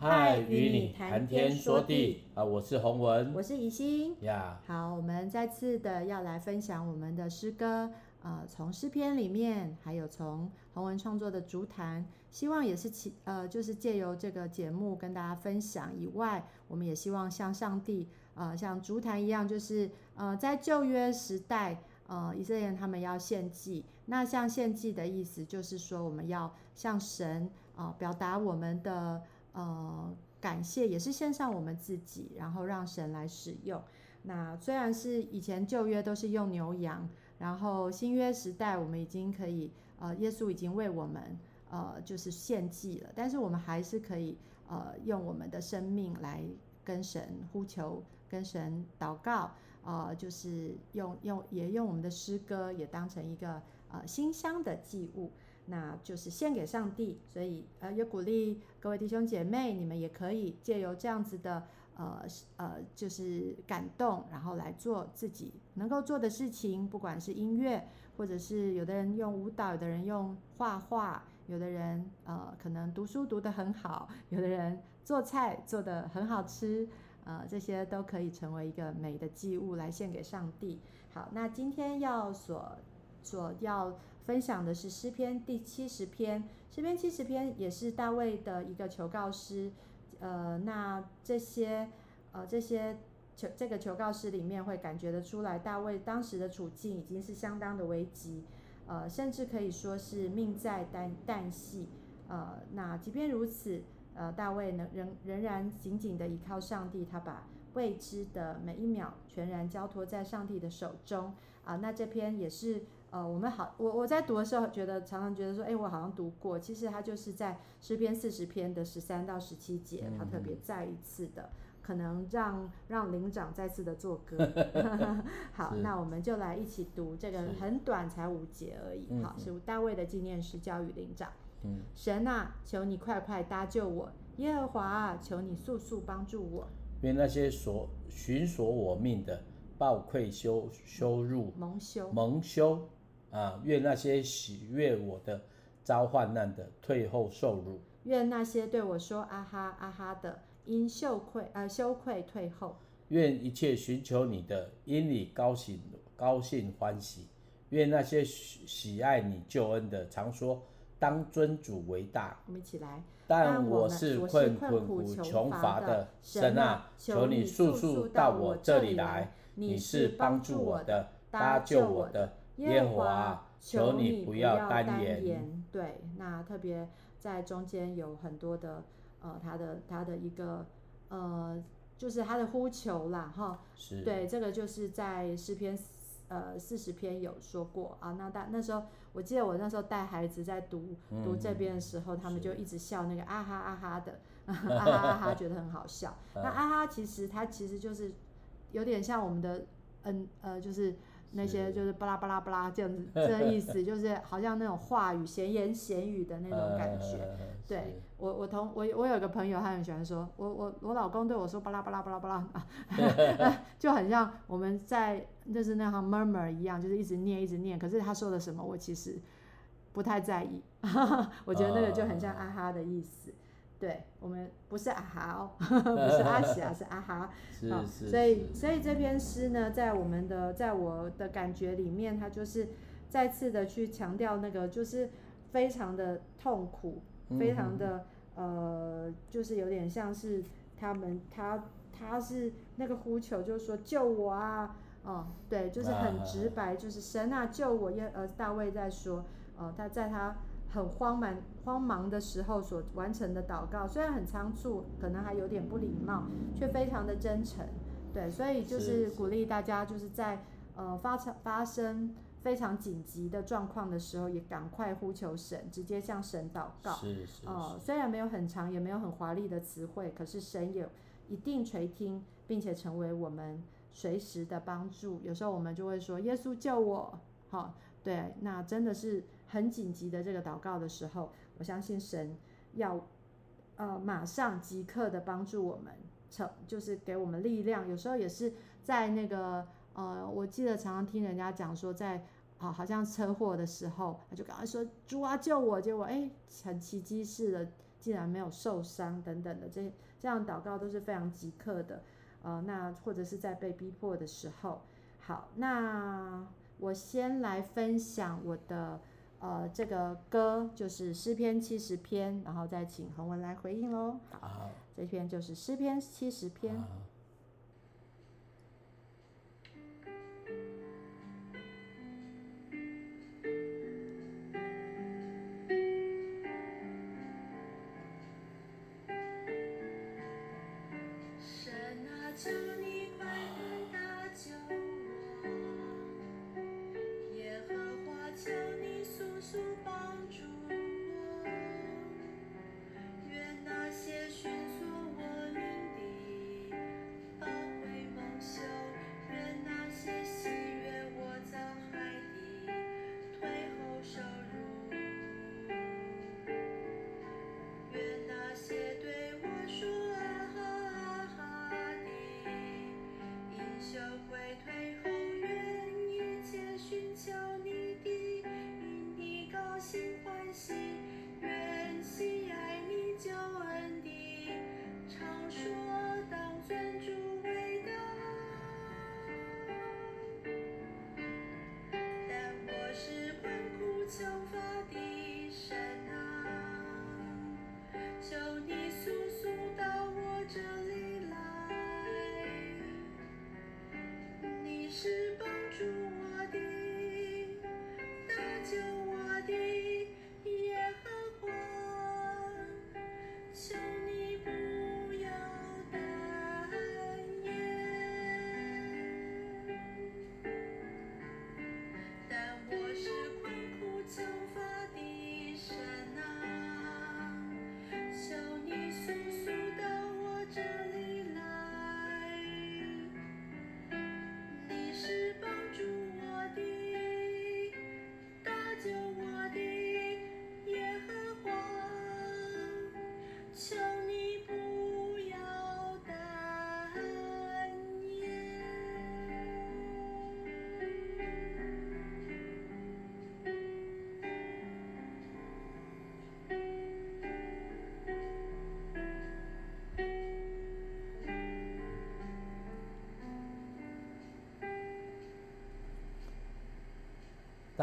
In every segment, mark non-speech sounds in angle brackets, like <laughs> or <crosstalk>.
嗨，与你谈天说地啊！我是洪文，我是怡心呀。Yeah. 好，我们再次的要来分享我们的诗歌，呃，从诗篇里面，还有从洪文创作的竹坛，希望也是其呃，就是借由这个节目跟大家分享以外，我们也希望像上帝，呃，像竹坛一样，就是呃，在旧约时代。呃，以色列人他们要献祭，那像献祭的意思就是说，我们要向神啊、呃、表达我们的呃感谢，也是献上我们自己，然后让神来使用。那虽然是以前旧约都是用牛羊，然后新约时代我们已经可以呃，耶稣已经为我们呃就是献祭了，但是我们还是可以呃用我们的生命来跟神呼求，跟神祷告。呃，就是用用也用我们的诗歌也当成一个呃馨香的祭物，那就是献给上帝。所以呃，也鼓励各位弟兄姐妹，你们也可以借由这样子的呃呃，就是感动，然后来做自己能够做的事情，不管是音乐，或者是有的人用舞蹈，有的人用画画，有的人呃可能读书读得很好，有的人做菜做得很好吃。呃，这些都可以成为一个美的祭物来献给上帝。好，那今天要所所要分享的是诗篇第七十篇。诗篇七十篇也是大卫的一个求告诗。呃，那这些呃这些求这个求告诗里面会感觉得出来，大卫当时的处境已经是相当的危急，呃，甚至可以说是命在旦旦夕。呃，那即便如此。呃，大卫能，仍仍然紧紧的依靠上帝，他把未知的每一秒全然交托在上帝的手中啊、那这篇也是呃，我们好，我我在读的时候觉得常常觉得说，哎，我好像读过。其实他就是在诗篇四十篇的十三到十七节，他特别再一次的，可能让让灵长再次的作歌。<laughs> 好，那我们就来一起读这个很短，才五节而已。好，是大卫的纪念诗，交与灵长。嗯、神啊，求你快快搭救我！耶和华啊，求你速速帮助我！愿那些所寻索我命的报愧羞羞辱蒙羞蒙羞啊！愿那些喜悦我的遭患难的退后受辱！愿那些对我说啊哈啊哈的因羞愧啊、呃、羞愧退后！愿一切寻求你的因你高兴高兴欢喜！愿那些喜爱你救恩的常说。当尊主为大，我们一起来。但我是困困苦穷乏的，神啊，求你速速到我这里来。你是帮助我的，搭救我的，耶和华，求你不要单言。对，那特别在中间有很多的呃，他的他的一个呃，就是他的呼求啦，哈。是。对，这个就是在诗篇。呃，四十篇有说过啊，那大那时候，我记得我那时候带孩子在读、嗯、读这边的时候，他们就一直笑那个啊哈啊哈的，<laughs> 啊哈啊哈，觉得很好笑。<laughs> 那啊哈其实它其实就是有点像我们的嗯呃，就是那些就是巴拉巴拉巴拉这样子，这意思就是好像那种话语闲言闲语的那种感觉。对我我同我我有个朋友，他很喜欢说，我我我老公对我说巴拉巴拉巴拉巴拉啊，<laughs> 就很像我们在就是那行 murmur 一样，就是一直念一直念。可是他说的什么，我其实不太在意。<laughs> 我觉得那个就很像啊哈的意思。对我们不是啊哈哦，<laughs> 不是阿喜啊，是啊哈。<laughs> 是是。所以所以这篇诗呢，在我们的在我的感觉里面，它就是再次的去强调那个，就是非常的痛苦。非常的呃，就是有点像是他们他他是那个呼求，就是说救我啊，哦，对，就是很直白，就是神啊救我！耶呃，大卫在说，呃，他在他很慌忙慌忙的时候所完成的祷告，虽然很仓促，可能还有点不礼貌，却非常的真诚，对，所以就是鼓励大家，就是在呃发生发生。非常紧急的状况的时候，也赶快呼求神，直接向神祷告。是是是。呃，虽然没有很长，也没有很华丽的词汇，可是神也一定垂听，并且成为我们随时的帮助。有时候我们就会说：“耶稣救我！”好，对，那真的是很紧急的这个祷告的时候，我相信神要呃马上即刻的帮助我们，成就是给我们力量。有时候也是在那个。呃，我记得常常听人家讲说在，在、呃、啊好像车祸的时候，他就赶快说主啊救我，结果哎很奇迹似的竟然没有受伤等等的，这这样祷告都是非常即刻的。呃，那或者是在被逼迫的时候，好，那我先来分享我的呃这个歌，就是诗篇七十篇，然后再请洪文来回应喽。好，这篇就是诗篇七十篇。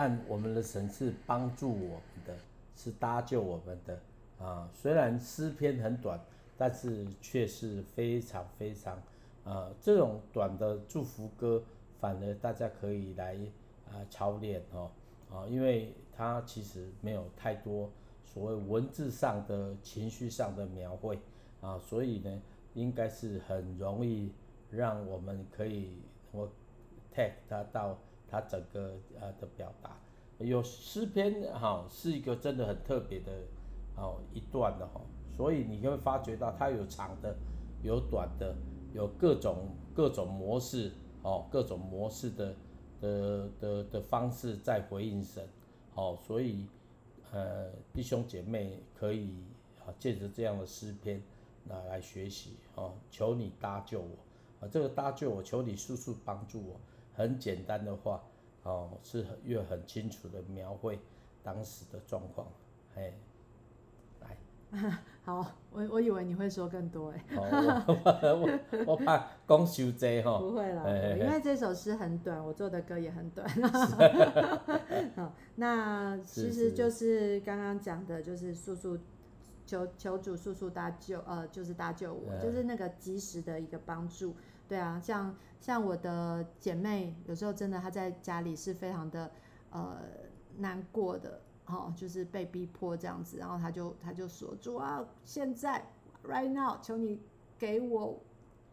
但我们的神是帮助我们的，是搭救我们的啊。虽然诗篇很短，但是却是非常非常啊。这种短的祝福歌，反而大家可以来啊操练哦啊，因为它其实没有太多所谓文字上的情绪上的描绘啊，所以呢，应该是很容易让我们可以我 take 它到。它整个呃的表达，有诗篇哈是一个真的很特别的哦一段的哈，所以你会发觉到它有长的，有短的，有各种各种模式哦，各种模式的的的的方式在回应神哦，所以呃弟兄姐妹可以啊借着这样的诗篇拿来学习哦，求你搭救我啊，这个搭救我，求你速速帮助我。很简单的话，哦，是越很清楚的描绘当时的状况，哎，来，<laughs> 好，我我以为你会说更多哎，我我我怕讲太多哈，不会啦，因为这首诗很短，我做的歌也很短，<laughs> <laughs> 好，那其实就是刚刚讲的，就是速速求求主速速搭救，呃，就是搭救我，就是那个及时的一个帮助。对啊，像像我的姐妹，有时候真的她在家里是非常的呃难过的，哦，就是被逼迫这样子，然后她就她就说主啊，现在 right now，求你给我，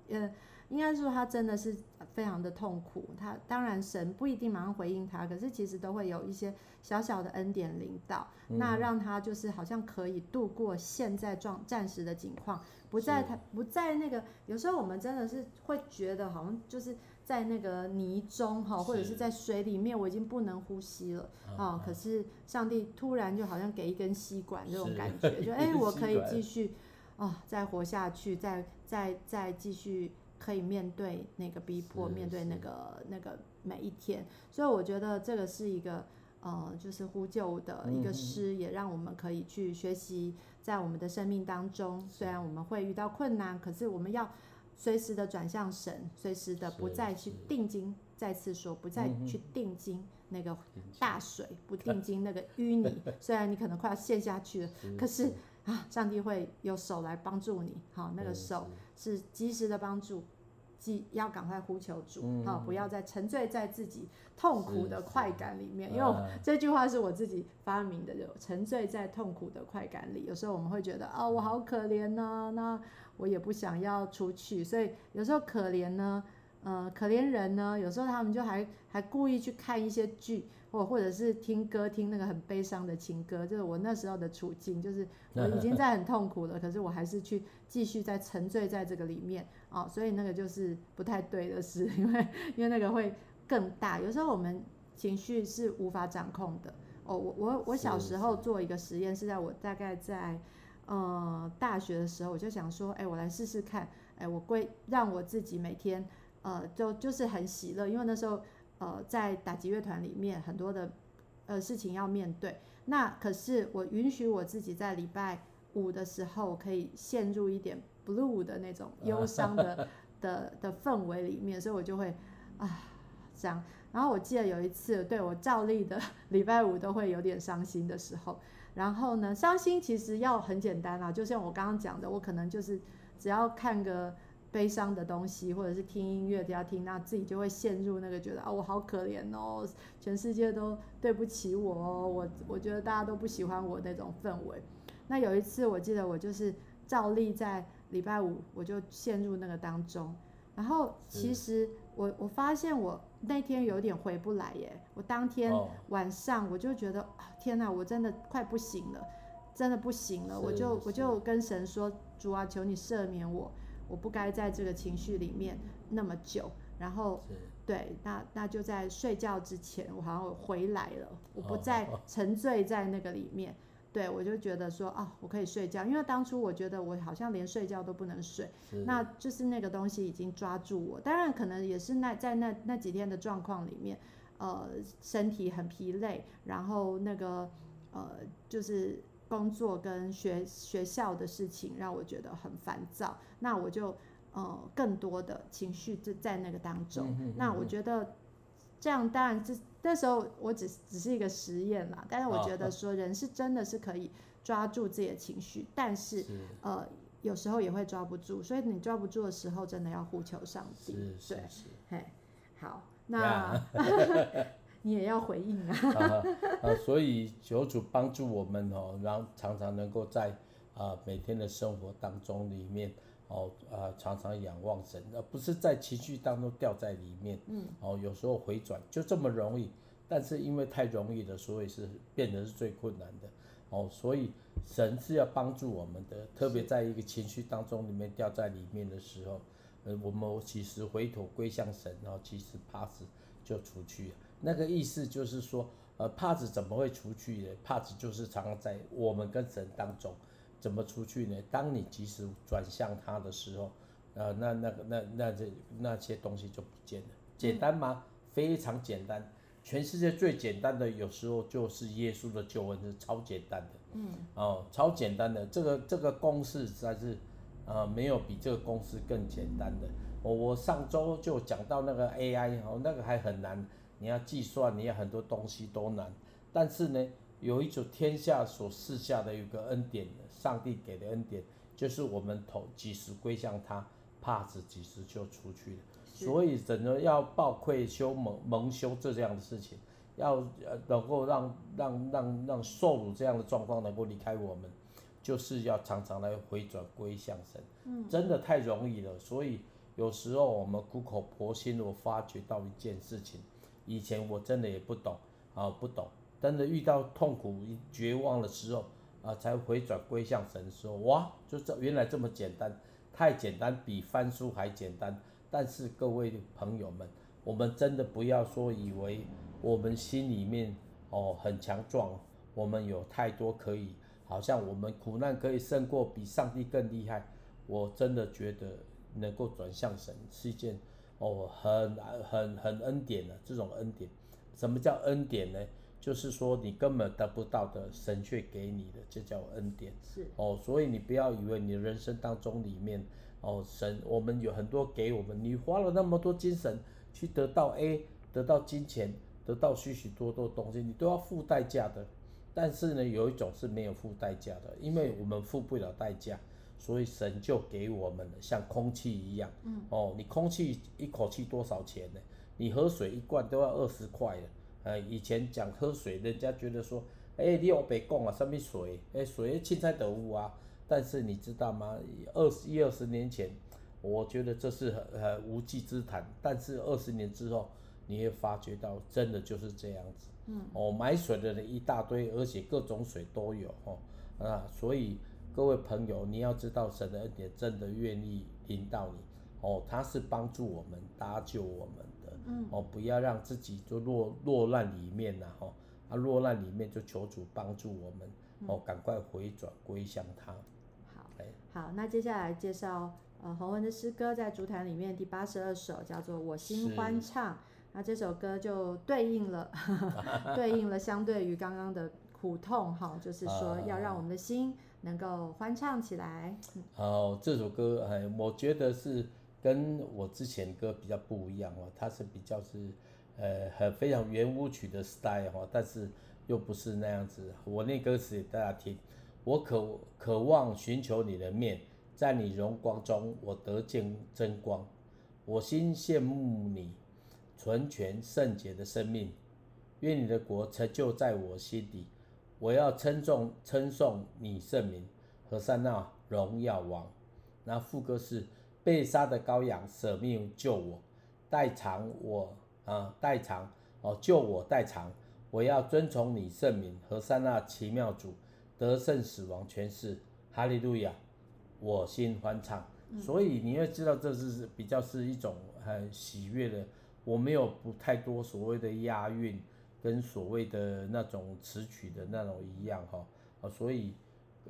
呃，应该说他真的是非常的痛苦。他当然神不一定马上回应他，可是其实都会有一些小小的恩典临到，嗯、那让他就是好像可以度过现在状暂时的境况。不在他不在那个，有时候我们真的是会觉得好像就是在那个泥中哈，或者是在水里面，我已经不能呼吸了啊。可是上帝突然就好像给一根吸管这种感觉，就哎、欸，我可以继续啊，再活下去，再再再继续可以面对那个逼迫，面对那个那个每一天。所以我觉得这个是一个呃，就是呼救的一个诗，嗯、也让我们可以去学习，在我们的生命当中，虽然我们会遇到困难，可是我们要随时的转向神，随时的不再去定睛。再次说，不再去定睛那个大水，嗯、不定睛那个淤泥。<laughs> 虽然你可能快要陷下去了，是可是啊，上帝会有手来帮助你。好，那个手是及时的帮助。即要赶快呼求主，好、嗯，不要再沉醉在自己痛苦的快感里面。因为这句话是我自己发明的，就沉醉在痛苦的快感里。有时候我们会觉得啊、哦，我好可怜呢、啊，那我也不想要出去。所以有时候可怜呢，呃，可怜人呢，有时候他们就还还故意去看一些剧。或或者是听歌，听那个很悲伤的情歌，就是我那时候的处境，就是 <laughs> 我已经在很痛苦了，可是我还是去继续在沉醉在这个里面啊、哦，所以那个就是不太对的事，因为因为那个会更大。有时候我们情绪是无法掌控的哦。我我我小时候做一个实验，是在我大概在呃大学的时候，我就想说，哎，我来试试看，哎，我归让我自己每天呃就就是很喜乐，因为那时候。呃，在打击乐团里面，很多的呃事情要面对。那可是我允许我自己在礼拜五的时候，可以陷入一点 blue 的那种忧伤的 <laughs> 的的氛围里面，所以我就会啊这样。然后我记得有一次，对我照例的礼拜五都会有点伤心的时候。然后呢，伤心其实要很简单啦，就像我刚刚讲的，我可能就是只要看个。悲伤的东西，或者是听音乐，都要听，那自己就会陷入那个觉得啊，我好可怜哦，全世界都对不起我哦，我我觉得大家都不喜欢我那种氛围。那有一次，我记得我就是照例在礼拜五，我就陷入那个当中。然后其实我我发现我那天有点回不来耶，我当天晚上我就觉得啊，天哪，我真的快不行了，真的不行了，我就我就跟神说，主啊，求你赦免我。我不该在这个情绪里面那么久，然后对，那那就在睡觉之前，我好像回来了，我不再沉醉在那个里面，对，我就觉得说啊、哦，我可以睡觉，因为当初我觉得我好像连睡觉都不能睡，那就是那个东西已经抓住我，当然可能也是那在那那几天的状况里面，呃，身体很疲累，然后那个呃就是。工作跟学学校的事情让我觉得很烦躁，那我就呃更多的情绪就在那个当中。嗯哼嗯哼，那我觉得这样当然这那时候我只只是一个实验啦，但是我觉得说人是真的是可以抓住自己的情绪，但是，是呃有时候也会抓不住，所以你抓不住的时候，真的要呼求上帝。是是嘿，好，那。<laughs> 你也要回应啊，<laughs> 啊！啊，所以求主帮助我们哦，让常常能够在啊每天的生活当中里面哦啊常常仰望神，而不是在情绪当中掉在里面。嗯。哦，有时候回转就这么容易，但是因为太容易了，所以是变得是最困难的。哦，所以神是要帮助我们的，特别在一个情绪当中里面掉在里面的时候，呃，我们其实回头归向神，然后其实帕子就出去了。那个意思就是说，呃，帕子怎么会出去呢？帕子就是常常在我们跟神当中，怎么出去呢？当你及时转向他的时候，呃，那那个那那这那些东西就不见了。简单吗？非常简单。全世界最简单的，有时候就是耶稣的救恩是超简单的。嗯。哦，超简单的，这个这个公式实在是，呃，没有比这个公式更简单的。我我上周就讲到那个 AI，哦，那个还很难。你要计算，你要很多东西都难，但是呢，有一种天下所赐下的一个恩典，上帝给的恩典，就是我们头几时归向他，帕子几时就出去了。所以，整个要报愧羞蒙蒙羞这样的事情，要呃能够让让让让受辱这样的状况能够离开我们，就是要常常来回转归向神。嗯，真的太容易了。所以有时候我们苦口婆心我发觉到一件事情。以前我真的也不懂啊，不懂，真的遇到痛苦、绝望的时候啊，才回转归向神说，哇，就这原来这么简单，太简单，比翻书还简单。但是各位朋友们，我们真的不要说以为我们心里面哦很强壮，我们有太多可以，好像我们苦难可以胜过比上帝更厉害。我真的觉得能够转向神是一件。哦，很很很恩典的这种恩典，什么叫恩典呢？就是说你根本得不到的，神却给你的，这叫恩典。是哦，所以你不要以为你人生当中里面，哦，神我们有很多给我们，你花了那么多精神去得到 A，得到金钱，得到许许多多东西，你都要付代价的。但是呢，有一种是没有付代价的，因为我们付不了代价，所以神就给我们了，像空气一样。嗯，哦，你空气一口气多少钱呢？你喝水一罐都要二十块了。呃，以前讲喝水，人家觉得说，哎、欸，你有别讲啊，什么水？哎、欸，水青菜得物啊。但是你知道吗？二十一二十年前，我觉得这是很很无稽之谈。但是二十年之后，你会发觉到，真的就是这样子。嗯，哦，买水的人一大堆，而且各种水都有哦。啊，所以各位朋友，你要知道，神的恩典真的愿意引导你哦，他是帮助我们、搭救我们的。嗯，哦，不要让自己就落落难里面呐，哈，啊，落难里面就求主帮助我们，哦，赶快回转归向他。好，好，那接下来介绍呃洪文的诗歌，在竹坛里面第八十二首叫做《我心欢唱》。那这首歌就对应了，<laughs> 对应了相对于刚刚的苦痛哈，就是说要让我们的心能够欢唱起来。哦，这首歌哎，我觉得是跟我之前歌比较不一样哦，它是比较是呃很非常圆舞曲的 style 哈，但是又不是那样子。我念歌词给大家听，我渴渴望寻求你的面，在你荣光中我得见真光，我心羡慕你。纯全圣洁的生命，愿你的国成就在我心底。我要称颂称颂你圣名，和散那荣耀王。那副歌是被杀的羔羊舍命救我，代偿我啊代偿哦救我代偿。我要遵从你圣名，和散那奇妙主得胜死亡权势。哈利路亚，我心欢唱。嗯、所以你要知道，这是比较是一种很喜悦的。我没有不太多所谓的押韵，跟所谓的那种词曲的那种一样哈啊，所以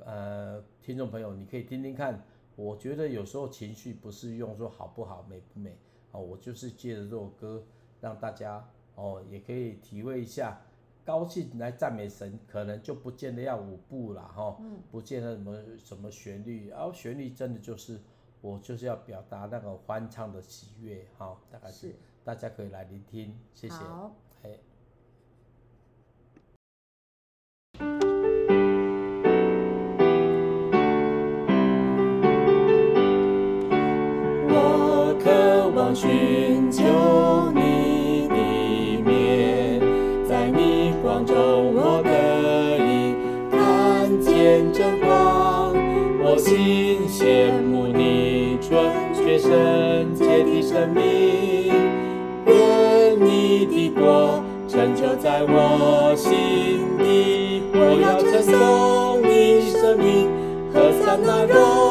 呃，听众朋友你可以听听看，我觉得有时候情绪不是用说好不好、美不美哦，我就是借着这首歌让大家哦也可以体会一下，高兴来赞美神，可能就不见得要舞步了哈，不见得什么什么旋律，然后旋律真的就是我就是要表达那个欢唱的喜悦哈，大概是。大家可以来聆听，谢谢。好，嘿。寻求你的面，在你光中我可以看见真光。我心羡慕你纯全圣洁的生命。愿你的国成就在我心底，我要称颂你生命，和散那荣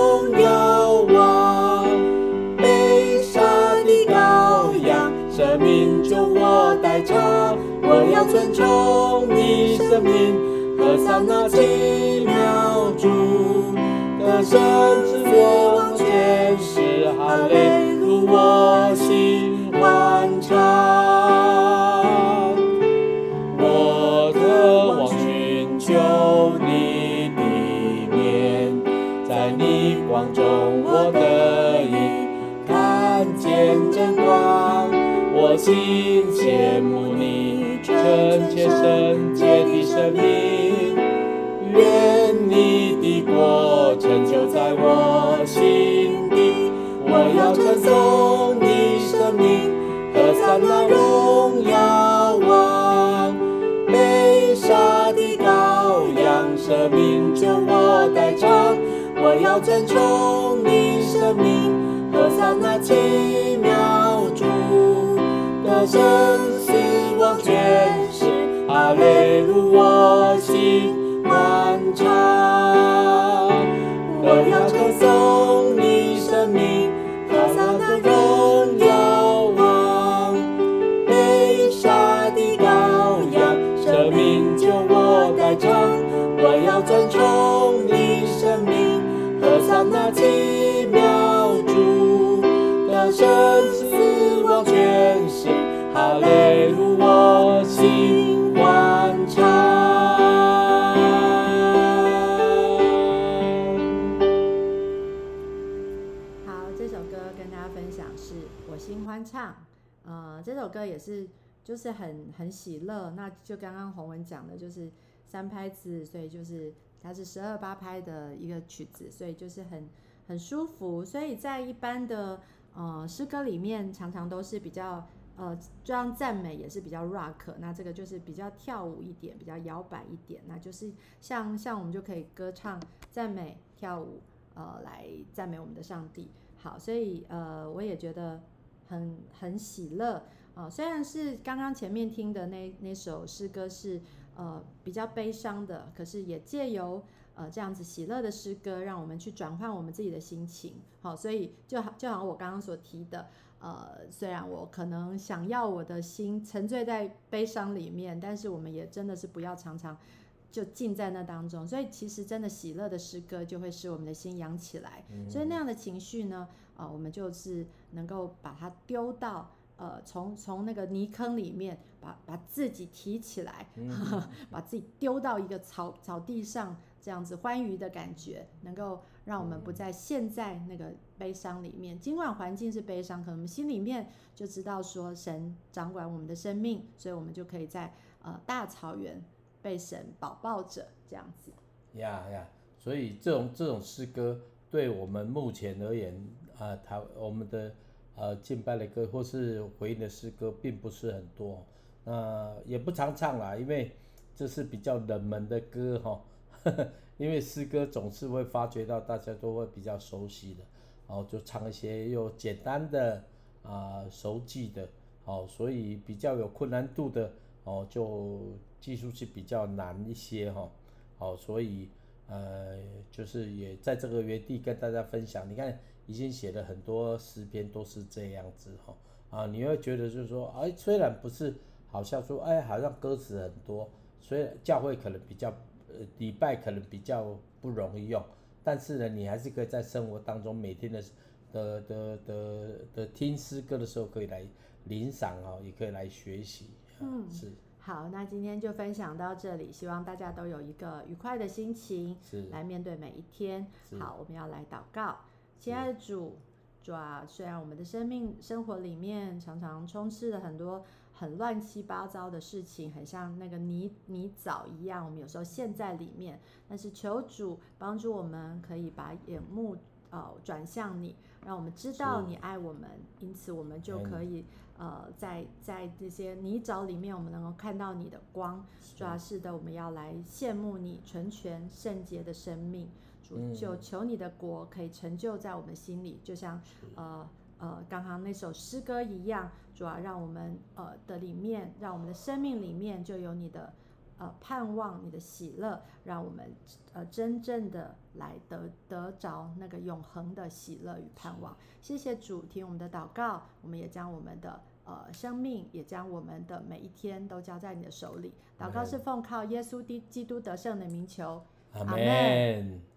我代偿，我要尊重你生命，和三那奇妙主，得胜死亡权势，哈利心羡慕你纯洁圣洁的生命，愿你的国成就在我心底。我要称颂你生命，和散那荣耀王。被杀的羔羊，舍命救我代偿。我要尊崇你生命，和散那奇妙。得胜死亡权势，哈利路亚，我心欢唱。我要称颂你生命，和散那荣耀王。被杀的羔羊，生命救我代偿。我要尊崇你生命，和散那奇妙主。得胜歌也是就是很很喜乐，那就刚刚洪文讲的，就是三拍子，所以就是它是十二八拍的一个曲子，所以就是很很舒服，所以在一般的呃诗歌里面，常常都是比较呃这样赞美也是比较 rock，那这个就是比较跳舞一点，比较摇摆一点，那就是像像我们就可以歌唱赞美跳舞。呃，来赞美我们的上帝。好，所以呃，我也觉得很很喜乐，呃。虽然是刚刚前面听的那那首诗歌是呃比较悲伤的，可是也借由呃这样子喜乐的诗歌，让我们去转换我们自己的心情。好，所以就好就好像我刚刚所提的，呃，虽然我可能想要我的心沉醉在悲伤里面，但是我们也真的是不要常常。就浸在那当中，所以其实真的喜乐的诗歌就会使我们的心扬起来。嗯、所以那样的情绪呢，啊、呃，我们就是能够把它丢到呃，从从那个泥坑里面把把自己提起来，嗯、呵呵把自己丢到一个草草地上，这样子欢愉的感觉，能够让我们不再陷在那个悲伤里面。尽管环境是悲伤，可能我们心里面就知道说神掌管我们的生命，所以我们就可以在呃大草原。被神保抱着这样子，呀呀，所以这种这种诗歌对我们目前而言，啊，他我们的呃敬拜的歌或是回应的诗歌并不是很多，那、呃、也不常唱啦，因为这是比较冷门的歌哈，<laughs> 因为诗歌总是会发觉到大家都会比较熟悉的，然后就唱一些又简单的啊、熟记的，哦，所以比较有困难度的哦就。技术是比较难一些哈，好，所以呃，就是也在这个原地跟大家分享。你看，已经写了很多诗篇都是这样子哈，啊，你会觉得就是说，哎，虽然不是好像说，哎，好像歌词很多，虽然教会可能比较呃礼拜可能比较不容易用，但是呢，你还是可以在生活当中每天的的的的的听诗歌的时候可以来领赏哦，也可以来学习，嗯，是。好，那今天就分享到这里，希望大家都有一个愉快的心情是来面对每一天。好，我们要来祷告，亲爱的主，主啊，虽然我们的生命生活里面常常充斥了很多很乱七八糟的事情，很像那个泥泥沼一样，我们有时候陷在里面，但是求主帮助我们，可以把眼目呃转向你，让我们知道你爱我们，因此我们就可以。呃，在在这些泥沼里面，我们能够看到你的光。主要是的，我们要来羡慕你纯全圣洁的生命。主，就求你的国可以成就在我们心里，就像呃呃刚刚那首诗歌一样。主要让我们呃的里面，让我们的生命里面就有你的呃盼望，你的喜乐，让我们呃真正的来得得着那个永恒的喜乐与盼望。谢谢主，听我们的祷告，我们也将我们的。呃，生命也将我们的每一天都交在你的手里。祷告是奉靠耶稣的基督得胜的名求，阿门。